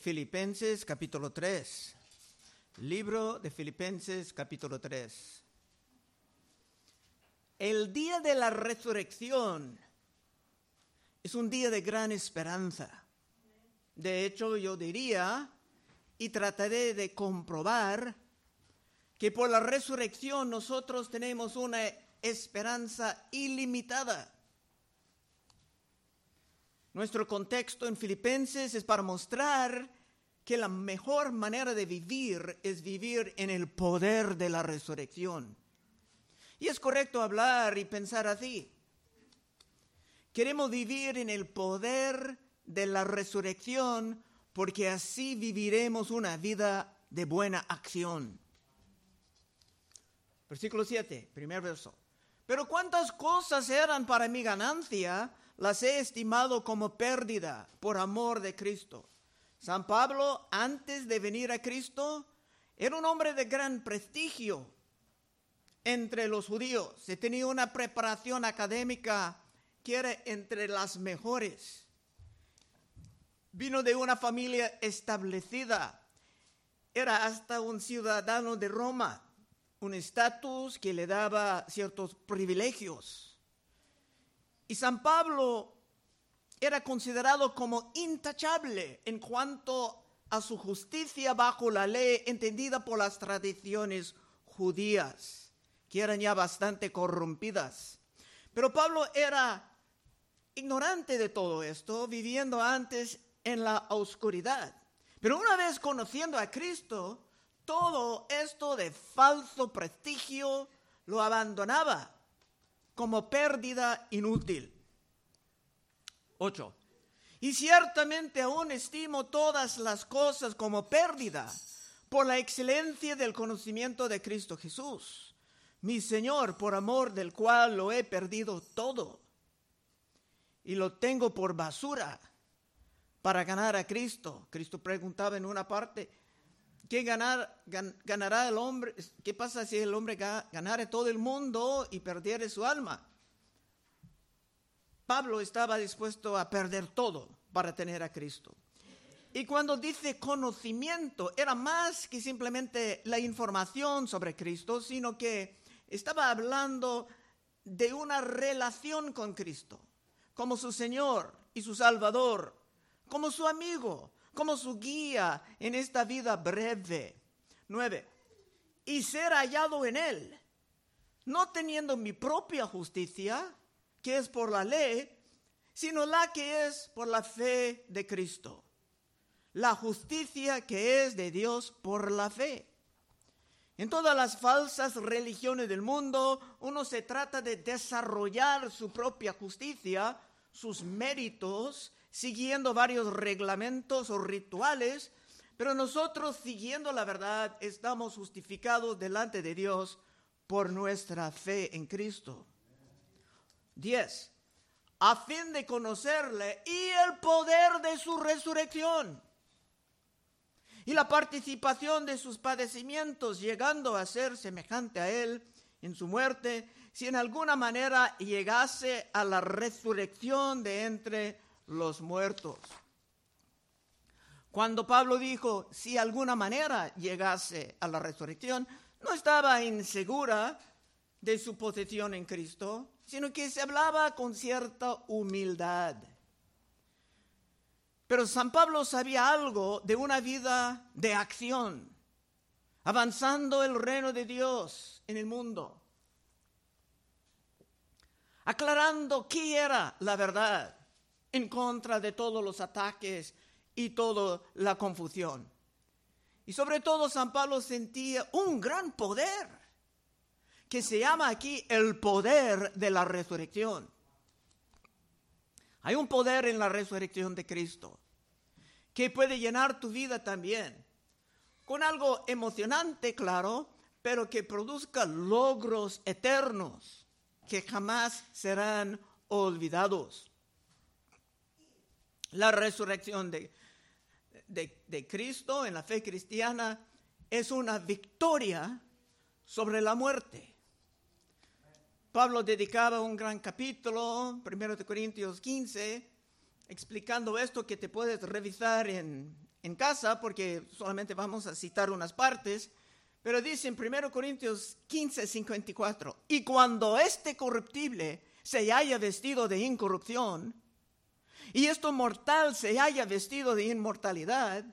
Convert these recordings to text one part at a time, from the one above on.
Filipenses capítulo 3. Libro de Filipenses capítulo 3. El día de la resurrección es un día de gran esperanza. De hecho, yo diría, y trataré de comprobar, que por la resurrección nosotros tenemos una esperanza ilimitada. Nuestro contexto en Filipenses es para mostrar que la mejor manera de vivir es vivir en el poder de la resurrección. Y es correcto hablar y pensar así. Queremos vivir en el poder de la resurrección porque así viviremos una vida de buena acción. Versículo 7, primer verso. Pero cuántas cosas eran para mi ganancia, las he estimado como pérdida por amor de Cristo. San Pablo, antes de venir a Cristo, era un hombre de gran prestigio entre los judíos. Se tenía una preparación académica que era entre las mejores. Vino de una familia establecida. Era hasta un ciudadano de Roma, un estatus que le daba ciertos privilegios. Y San Pablo era considerado como intachable en cuanto a su justicia bajo la ley entendida por las tradiciones judías, que eran ya bastante corrompidas. Pero Pablo era ignorante de todo esto, viviendo antes en la oscuridad. Pero una vez conociendo a Cristo, todo esto de falso prestigio lo abandonaba como pérdida inútil. 8. Y ciertamente aún estimo todas las cosas como pérdida por la excelencia del conocimiento de Cristo Jesús, mi Señor, por amor del cual lo he perdido todo y lo tengo por basura para ganar a Cristo. Cristo preguntaba en una parte, ¿qué ganar, ganará el hombre? ¿Qué pasa si el hombre ganara todo el mundo y perdiera su alma? Pablo estaba dispuesto a perder todo para tener a Cristo. Y cuando dice conocimiento, era más que simplemente la información sobre Cristo, sino que estaba hablando de una relación con Cristo, como su Señor y su Salvador, como su amigo, como su guía en esta vida breve. Nueve, y ser hallado en él, no teniendo mi propia justicia, que es por la ley, sino la que es por la fe de Cristo. La justicia que es de Dios por la fe. En todas las falsas religiones del mundo, uno se trata de desarrollar su propia justicia, sus méritos, siguiendo varios reglamentos o rituales, pero nosotros siguiendo la verdad estamos justificados delante de Dios por nuestra fe en Cristo. 10. A fin de conocerle y el poder de su resurrección y la participación de sus padecimientos, llegando a ser semejante a él en su muerte, si en alguna manera llegase a la resurrección de entre los muertos. Cuando Pablo dijo, si alguna manera llegase a la resurrección, no estaba insegura de su posición en Cristo, sino que se hablaba con cierta humildad. Pero San Pablo sabía algo de una vida de acción, avanzando el reino de Dios en el mundo, aclarando qué era la verdad en contra de todos los ataques y toda la confusión. Y sobre todo San Pablo sentía un gran poder, que se llama aquí el poder de la resurrección. Hay un poder en la resurrección de Cristo que puede llenar tu vida también, con algo emocionante, claro, pero que produzca logros eternos que jamás serán olvidados la resurrección de, de, Cristo en la fe cristiana es una victoria sobre la muerte. Pablo dedicaba un gran capítulo, 1 Corintios 15, explicando esto que te puedes revisar en, en casa porque solamente vamos a citar unas partes, pero dice en 1 Corintios 15, 54, y cuando este corruptible se haya vestido de incorrupción, y esto mortal se haya vestido de inmortalidad,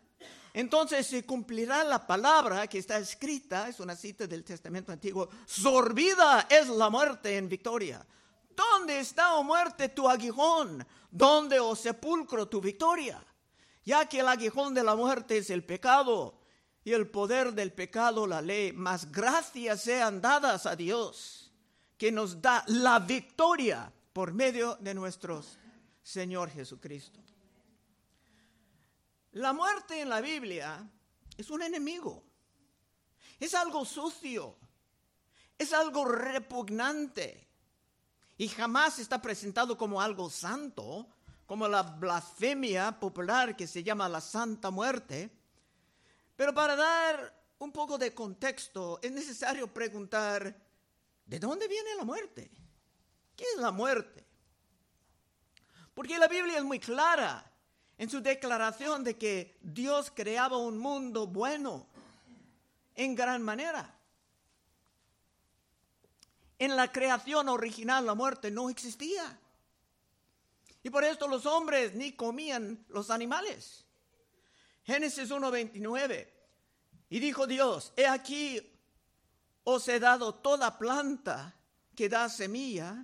entonces se cumplirá la palabra que está escrita, es una cita del Testamento Antiguo, sorbida es la muerte en victoria. ¿Dónde está, o oh muerte, tu aguijón? ¿Dónde, o oh sepulcro, tu victoria? Ya que el aguijón de la muerte es el pecado y el poder del pecado la ley, mas gracias sean dadas a Dios, que nos da la victoria por medio de nuestro Señor Jesucristo. La muerte en la Biblia es un enemigo, es algo sucio, es algo repugnante y jamás está presentado como algo santo, como la blasfemia popular que se llama la Santa Muerte. Pero para dar un poco de contexto es necesario preguntar, ¿de dónde viene la muerte? ¿Qué es la muerte? Porque la Biblia es muy clara en su declaración de que Dios creaba un mundo bueno en gran manera. En la creación original la muerte no existía. Y por esto los hombres ni comían los animales. Génesis 1.29. Y dijo Dios, he aquí os he dado toda planta que da semilla,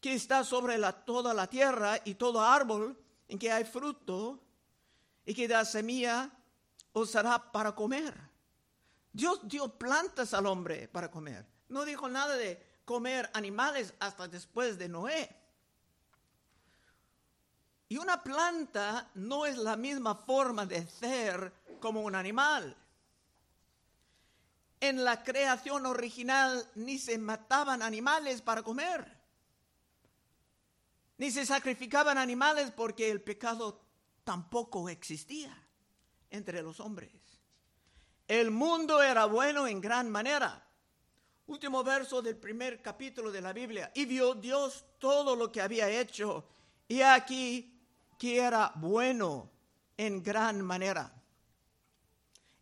que está sobre la, toda la tierra y todo árbol en que hay fruto y que da semilla, os hará para comer. Dios dio plantas al hombre para comer. No dijo nada de comer animales hasta después de Noé. Y una planta no es la misma forma de ser como un animal. En la creación original ni se mataban animales para comer ni se sacrificaban animales porque el pecado tampoco existía entre los hombres. El mundo era bueno en gran manera. Último verso del primer capítulo de la Biblia. Y vio Dios todo lo que había hecho. Y aquí que era bueno en gran manera.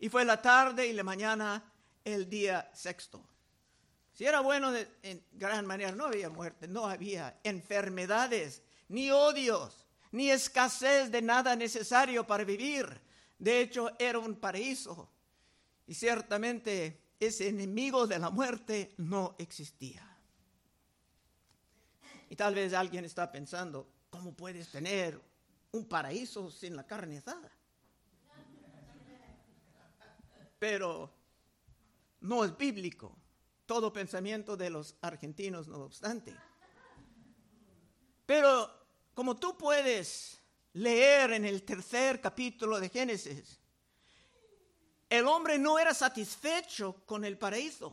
Y fue la tarde y la mañana el día sexto. Si era bueno en gran manera, no había muerte, no había enfermedades, ni odios, ni escasez de nada necesario para vivir. De hecho, era un paraíso. Y ciertamente ese enemigo de la muerte no existía. Y tal vez alguien está pensando, ¿cómo puedes tener un paraíso sin la carne asada? Pero no es bíblico todo pensamiento de los argentinos, no obstante. Pero como tú puedes leer en el tercer capítulo de Génesis, el hombre no era satisfecho con el paraíso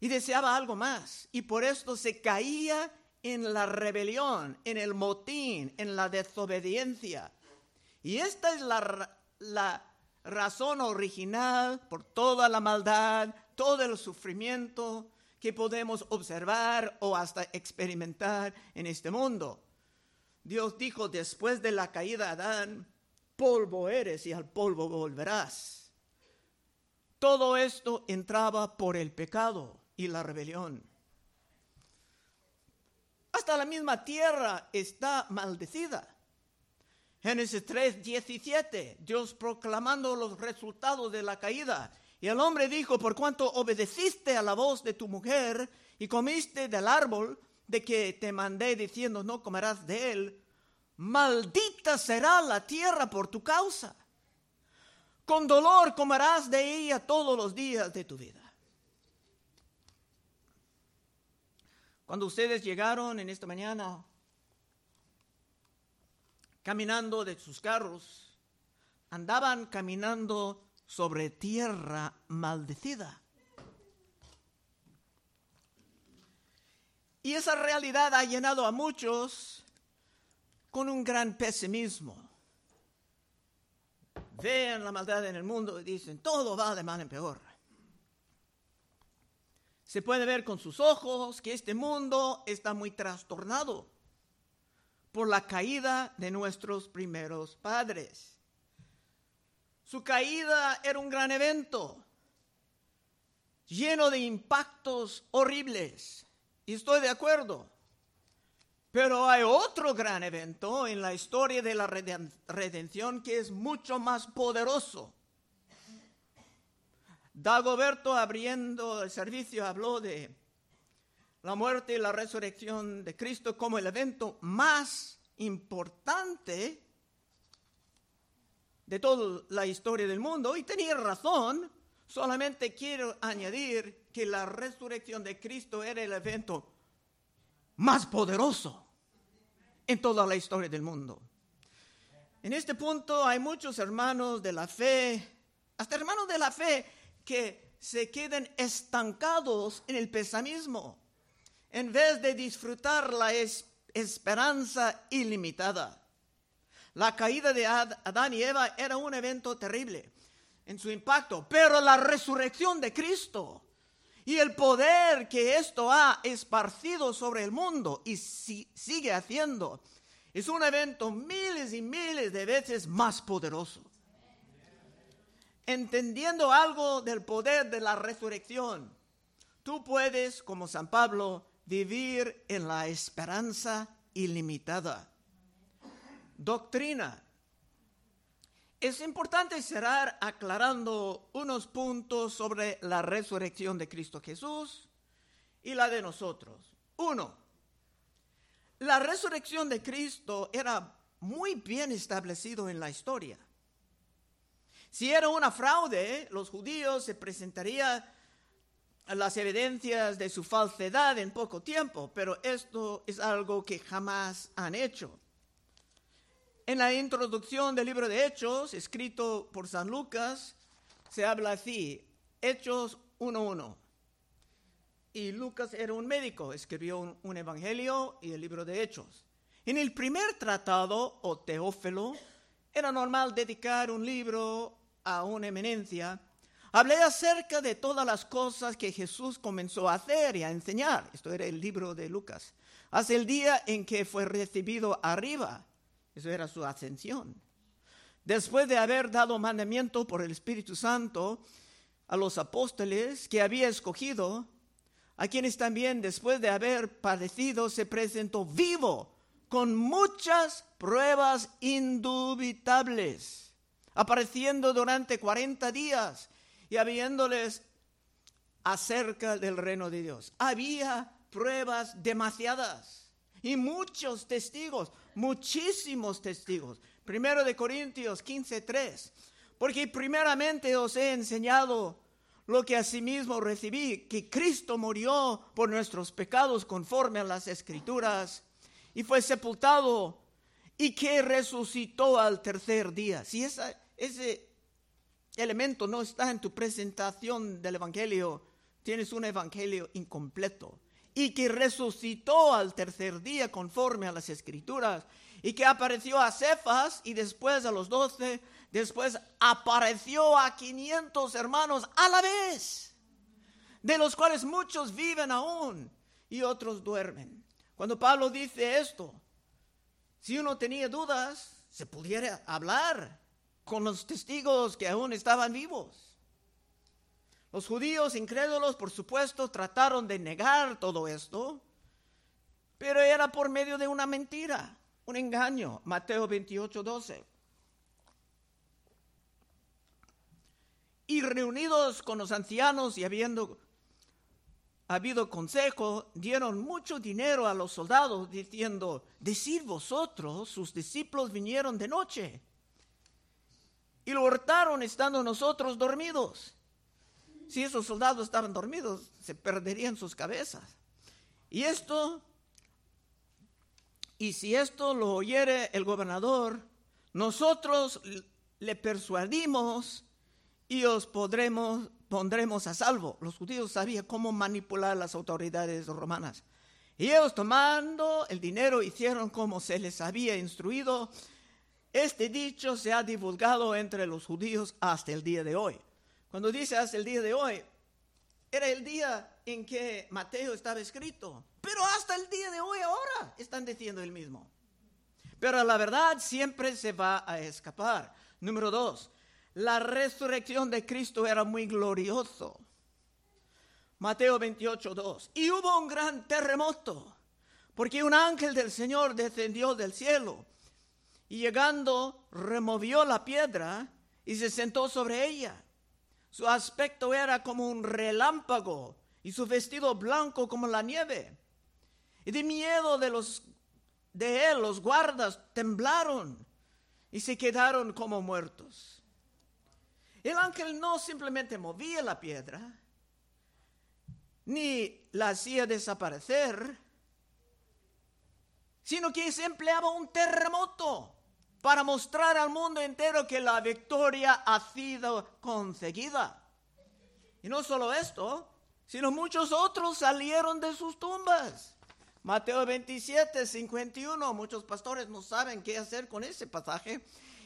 y deseaba algo más. Y por esto se caía en la rebelión, en el motín, en la desobediencia. Y esta es la, la razón original por toda la maldad, todo el sufrimiento que podemos observar o hasta experimentar en este mundo. Dios dijo después de la caída de Adán, polvo eres y al polvo volverás. Todo esto entraba por el pecado y la rebelión. Hasta la misma tierra está maldecida. Génesis 3, 17, Dios proclamando los resultados de la caída y el hombre dijo, por cuanto obedeciste a la voz de tu mujer y comiste del árbol de que te mandé diciendo, no comerás de él, maldita será la tierra por tu causa. Con dolor comerás de ella todos los días de tu vida. Cuando ustedes llegaron en esta mañana, caminando de sus carros, andaban caminando sobre tierra maldecida. Y esa realidad ha llenado a muchos con un gran pesimismo. Ven la maldad en el mundo y dicen, todo va de mal en peor. Se puede ver con sus ojos que este mundo está muy trastornado por la caída de nuestros primeros padres. Su caída era un gran evento, lleno de impactos horribles. Y estoy de acuerdo. Pero hay otro gran evento en la historia de la redención que es mucho más poderoso. Dagoberto, abriendo el servicio, habló de la muerte y la resurrección de Cristo como el evento más importante de toda la historia del mundo. Y tenía razón, solamente quiero añadir que la resurrección de Cristo era el evento más poderoso en toda la historia del mundo. En este punto hay muchos hermanos de la fe, hasta hermanos de la fe, que se queden estancados en el pesimismo en vez de disfrutar la esperanza ilimitada. La caída de Adán y Eva era un evento terrible en su impacto, pero la resurrección de Cristo y el poder que esto ha esparcido sobre el mundo y sigue haciendo es un evento miles y miles de veces más poderoso. Entendiendo algo del poder de la resurrección, tú puedes, como San Pablo, vivir en la esperanza ilimitada. Doctrina. Es importante cerrar aclarando unos puntos sobre la resurrección de Cristo Jesús y la de nosotros. Uno, la resurrección de Cristo era muy bien establecido en la historia. Si era una fraude, los judíos se presentarían las evidencias de su falsedad en poco tiempo, pero esto es algo que jamás han hecho. En la introducción del libro de Hechos, escrito por San Lucas, se habla así, Hechos 1.1. Y Lucas era un médico, escribió un, evangelio y el libro de Hechos. En el primer tratado, o Teófilo, era normal dedicar un libro a una eminencia Hablé acerca de todas las cosas que Jesús comenzó a hacer y a enseñar. Esto era el libro de Lucas. Hasta el día en que fue recibido arriba. Eso era su ascensión. Después de haber dado mandamiento por el Espíritu Santo a los apóstoles que había escogido, a quienes también después de haber padecido se presentó vivo con muchas pruebas indubitables, apareciendo durante 40 días y habiéndoles acerca del reino de Dios. Había pruebas demasiadas y muchos testigos, muchísimos testigos. Primero de Corintios 15:3, porque primeramente os he enseñado lo que asimismo recibí, que Cristo murió por nuestros pecados conforme a las escrituras y fue sepultado y que resucitó al tercer día. Si esa, ese elemento no está en tu presentación del Evangelio, tienes un Evangelio incompleto. Y que resucitó al tercer día conforme a las escrituras. Y que apareció a Cefas y después a los doce. Después apareció a 500 hermanos a la vez. De los cuales muchos viven aún y otros duermen. Cuando Pablo dice esto, si uno tenía dudas, se pudiera hablar con los testigos que aún estaban vivos. Los judíos incrédulos, por supuesto, trataron de negar todo esto, pero era por medio de una mentira, un engaño. Mateo 28, 12. Y reunidos con los ancianos y habiendo habido consejo, dieron mucho dinero a los soldados, diciendo, decid vosotros, sus discípulos vinieron de noche y lo hurtaron estando nosotros dormidos. Si esos soldados estaban dormidos, se perderían sus cabezas. Y esto, y si esto lo oyere el gobernador, nosotros le persuadimos y os podremos, pondremos a salvo. Los judíos sabían cómo manipular las autoridades romanas. Y ellos tomando el dinero hicieron como se les había instruido este dicho se ha divulgado entre los judíos hasta el día de hoy. Cuando dice hasta el día de hoy, era el día en que Mateo estaba escrito. Pero hasta el día de hoy ahora están diciendo el mismo. Pero la verdad siempre se va a escapar. Número dos, la resurrección de Cristo era muy glorioso. Mateo 28, 2. Y hubo un gran terremoto, porque un ángel del Señor descendió del cielo y llegando removió la piedra y se sentó sobre ella. Su aspecto era como un relámpago y su vestido blanco como la nieve. Y de miedo de los de él los guardas temblaron y se quedaron como muertos. El ángel no simplemente movía la piedra, ni la hacía desaparecer, sino que se empleaba un terremoto para mostrar al mundo entero que la victoria ha sido conseguida. Y no solo esto, sino muchos otros salieron de sus tumbas. Mateo 27, 51, muchos pastores no saben qué hacer con ese pasaje.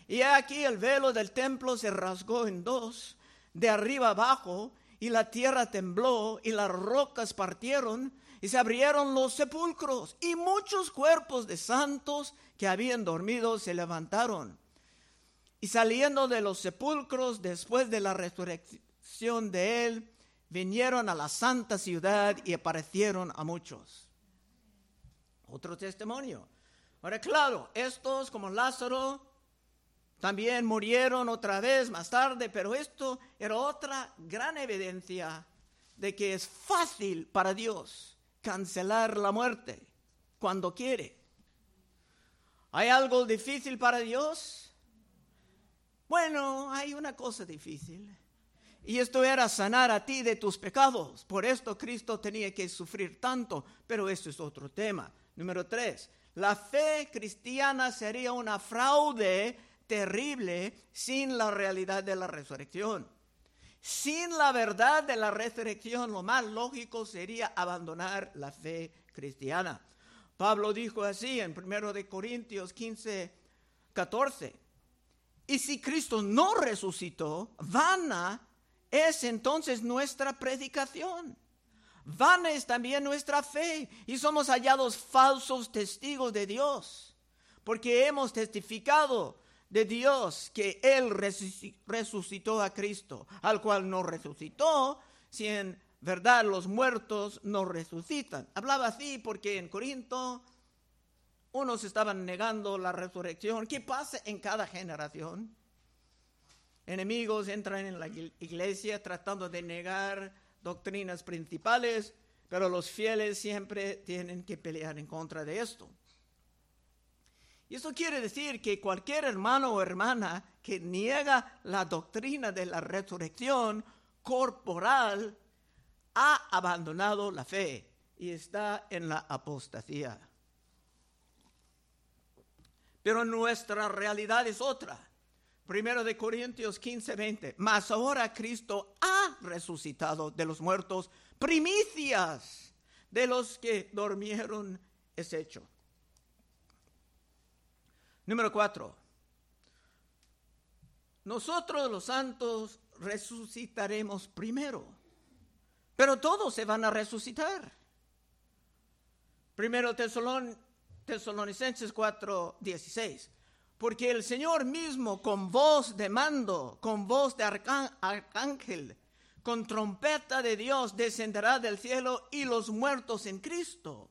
Y aquí el velo del templo se rasgó en dos, de arriba abajo, y la tierra tembló, y las rocas partieron, y se abrieron los sepulcros, y muchos cuerpos de santos que habían dormido se levantaron. Y saliendo de los sepulcros después de la resurrección de él, vinieron a la santa ciudad y aparecieron a muchos. Otro testimonio. Ahora, claro, estos como Lázaro también murieron otra vez más tarde, pero esto era otra gran evidencia de que es fácil para Dios cancelar la muerte cuando quiere. ¿Hay algo difícil para Dios? Bueno, hay una cosa difícil. Y esto era sanar a ti de tus pecados. Por esto Cristo tenía que sufrir tanto, pero eso es otro tema. Número tres, la fe cristiana sería una fraude terrible sin la realidad de la resurrección. Sin la verdad de la resurrección, lo más lógico sería abandonar la fe cristiana. Pablo dijo así en 1 de Corintios 15, 14. Y si Cristo no resucitó, vana es entonces nuestra predicación. Vana es también nuestra fe y somos hallados falsos testigos de Dios, porque hemos testificado de Dios que Él resucitó a Cristo, al cual no resucitó, si en verdad los muertos no resucitan. Hablaba así porque en Corinto unos estaban negando la resurrección. ¿Qué pasa en cada generación? Enemigos entran en la iglesia tratando de negar doctrinas principales, pero los fieles siempre tienen que pelear en contra de esto. Y eso quiere decir que cualquier hermano o hermana que niega la doctrina de la resurrección corporal ha abandonado la fe y está en la apostasía. Pero nuestra realidad es otra. Primero de Corintios 15, 20. Mas ahora Cristo ha resucitado de los muertos, primicias de los que durmieron es hecho. Número 4. Nosotros los santos resucitaremos primero, pero todos se van a resucitar. Primero Tesalón, Tesalonicenses 4, 16 porque el Señor mismo con voz de mando, con voz de arcángel, con trompeta de Dios descenderá del cielo y los muertos en Cristo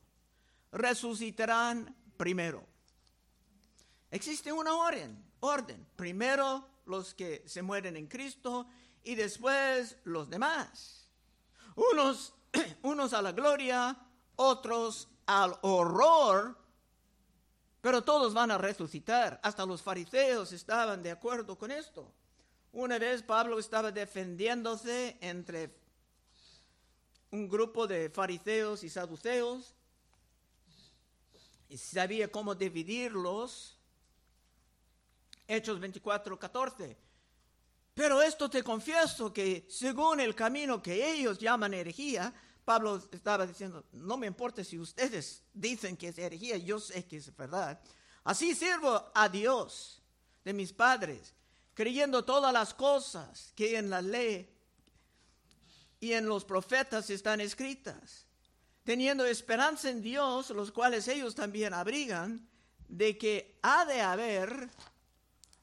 resucitarán primero. Existe una orden, orden. Primero los que se mueren en Cristo y después los demás. Unos, unos a la gloria, otros al horror pero todos van a resucitar. Hasta los fariseos estaban de acuerdo con esto. Una vez Pablo estaba defendiéndose entre un grupo de fariseos y saduceos y sabía cómo dividirlos. Hechos 24, 14. Pero esto te confieso que según el camino que ellos llaman herejía, Pablo estaba diciendo, no me importa si ustedes dicen que es herejía, yo sé que es verdad. Así sirvo a Dios de mis padres, creyendo todas las cosas que en la ley y en los profetas están escritas, teniendo esperanza en Dios, los cuales ellos también abrigan, de que ha de haber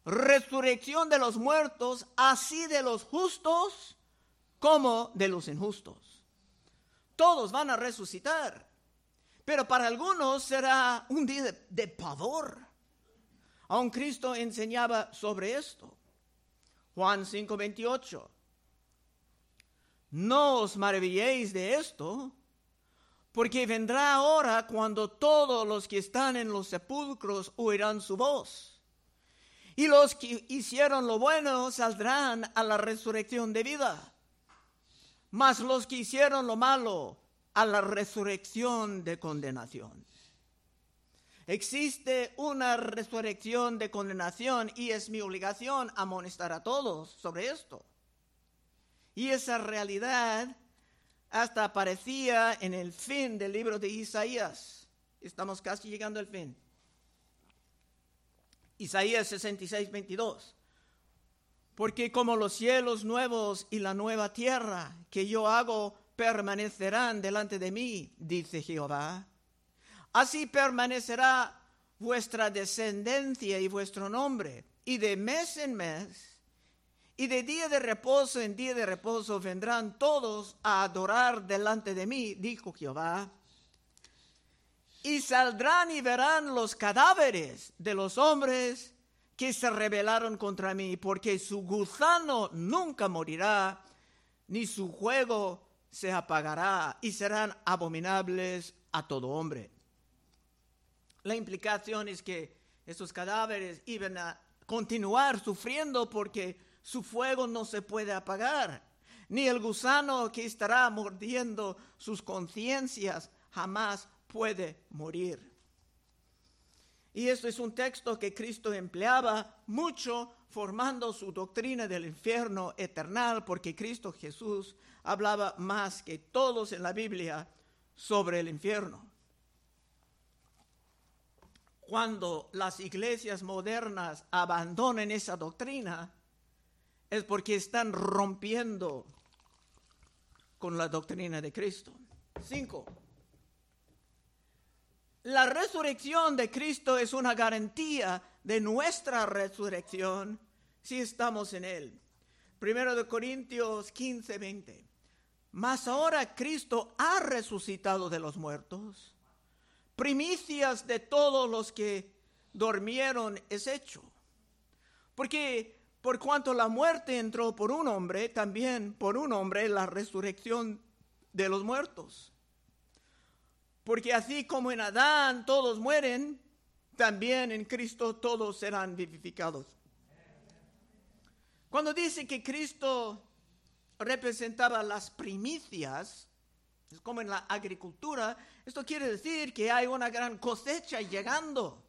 resurrección de los muertos, así de los justos como de los injustos. Todos van a resucitar, pero para algunos será un día de, pavor. Aun Cristo enseñaba sobre esto. Juan 5:28. No os maravilléis de esto, porque vendrá hora cuando todos los que están en los sepulcros oirán su voz. Y los que hicieron lo bueno saldrán a la resurrección de vida. Mas los que hicieron lo malo a la resurrección de condenación. Existe una resurrección de condenación y es mi obligación amonestar a todos sobre esto. Y esa realidad hasta aparecía en el fin del libro de Isaías. Estamos casi llegando al fin. Isaías 66, 22. Porque como los cielos nuevos y la nueva tierra que yo hago permanecerán delante de mí, dice Jehová, así permanecerá vuestra descendencia y vuestro nombre, y de mes en mes y de día de reposo en día de reposo vendrán todos a adorar delante de mí, dijo Jehová. Y saldrán y verán los cadáveres de los hombres que se rebelaron contra mí, porque su gusano nunca morirá, ni su juego se apagará, y serán abominables a todo hombre. La implicación es que esos cadáveres iban a continuar sufriendo porque su fuego no se puede apagar, ni el gusano que estará mordiendo sus conciencias jamás puede morir. Y esto es un texto que Cristo empleaba mucho formando su doctrina del infierno eternal, porque Cristo Jesús hablaba más que todos en la Biblia sobre el infierno. Cuando las iglesias modernas abandonen esa doctrina, es porque están rompiendo con la doctrina de Cristo. Cinco. La resurrección de Cristo es una garantía de nuestra resurrección si estamos en Él. Primero de Corintios 15, 20. Mas ahora Cristo ha resucitado de los muertos. Primicias de todos los que durmieron es hecho. Porque por cuanto la muerte entró por un hombre, también por un hombre la resurrección de los muertos. Porque así como en Adán todos mueren, también en Cristo todos serán vivificados. Cuando dice que Cristo representaba las primicias, es como en la agricultura, esto quiere decir que hay una gran cosecha llegando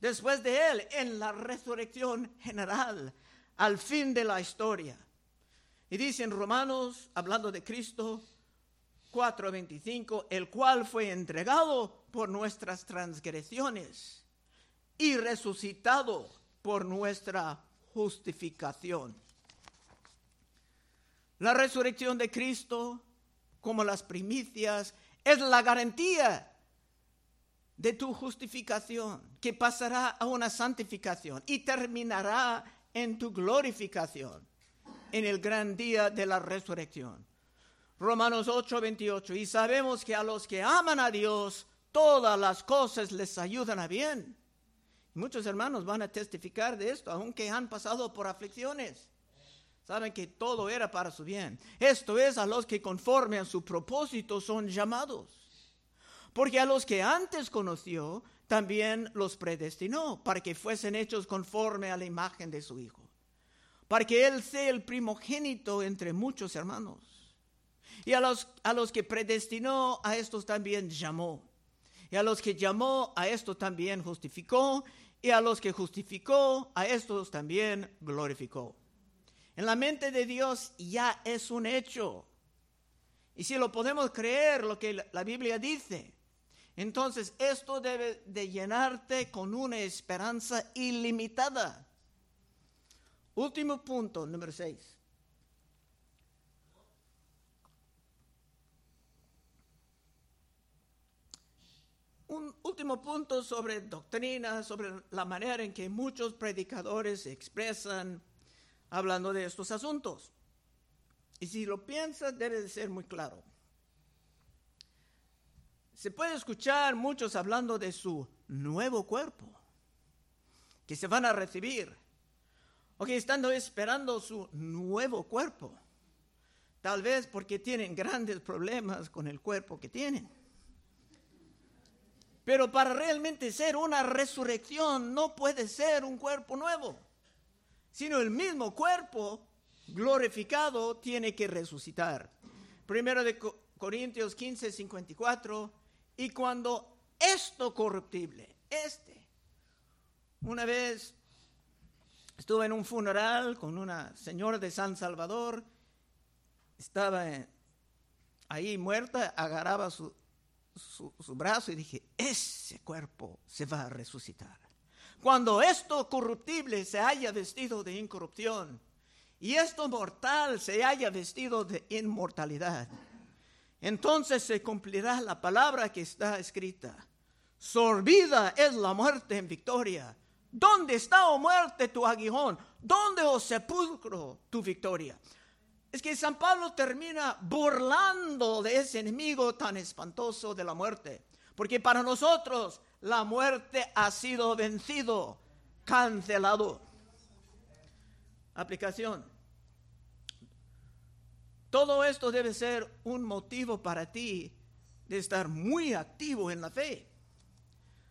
después de él en la resurrección general, al fin de la historia. Y dice en Romanos, hablando de Cristo 4:25, el cual fue entregado por nuestras transgresiones y resucitado por nuestra justificación. La resurrección de Cristo, como las primicias, es la garantía de tu justificación, que pasará a una santificación y terminará en tu glorificación en el gran día de la resurrección. Romanos 8, 28. Y sabemos que a los que aman a Dios, todas las cosas les ayudan a bien. Muchos hermanos van a testificar de esto, aunque han pasado por aflicciones. Saben que todo era para su bien. Esto es a los que conforme a su propósito son llamados. Porque a los que antes conoció, también los predestinó para que fuesen hechos conforme a la imagen de su Hijo. Para que Él sea el primogénito entre muchos hermanos. Y a los, a los que predestinó, a estos también llamó. Y a los que llamó, a estos también justificó. Y a los que justificó, a estos también glorificó. En la mente de Dios ya es un hecho. Y si lo podemos creer, lo que la Biblia dice, entonces, esto debe de llenarte con una esperanza ilimitada. Último punto, número 6. Un último punto sobre doctrina, sobre la manera en que muchos predicadores se expresan hablando de estos asuntos. Y si lo piensas, debe de ser muy claro. Se puede escuchar muchos hablando de su nuevo cuerpo, que se van a recibir, o que están esperando su nuevo cuerpo, tal vez porque tienen grandes problemas con el cuerpo que tienen. Pero para realmente ser una resurrección no puede ser un cuerpo nuevo, sino el mismo cuerpo glorificado tiene que resucitar. Primero de Corintios 15, 54, y cuando esto corruptible, este, una vez estuve en un funeral con una señora de San Salvador, estaba ahí muerta, agarraba su, su, brazo y dije, ese cuerpo se va a resucitar. Cuando esto corruptible se haya vestido de incorrupción y esto mortal se haya vestido de inmortalidad, entonces se cumplirá la palabra que está escrita. Sorbida es la muerte en victoria. ¿Dónde está, oh muerte, tu aguijón? ¿Dónde, oh sepulcro, tu victoria? Es que San Pablo termina burlando de ese enemigo tan espantoso de la muerte. Porque para nosotros la muerte ha sido vencido, cancelado. Aplicación. Todo esto debe ser un motivo para ti de estar muy activo en la fe.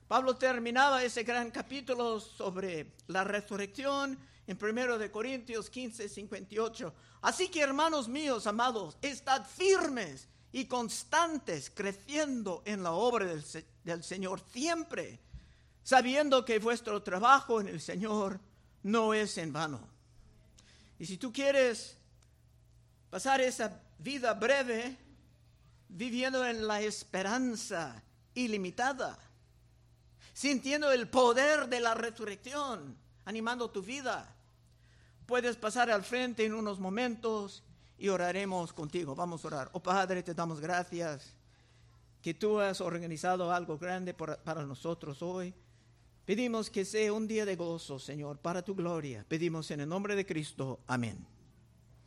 Pablo terminaba ese gran capítulo sobre la resurrección en 1 de Corintios 15, 58. Así que hermanos míos, amados, estad firmes y constantes, creciendo en la obra del, del Señor siempre, sabiendo que vuestro trabajo en el Señor no es en vano. Y si tú quieres pasar esa vida breve viviendo en la esperanza ilimitada, sintiendo el poder de la resurrección, animando tu vida, puedes pasar al frente en unos momentos y oraremos contigo. Vamos a orar. Oh Padre, te damos gracias que tú has organizado algo grande para nosotros hoy. Pedimos que sea un día de gozo, Señor, para tu gloria. Pedimos en el nombre de Cristo. Amén.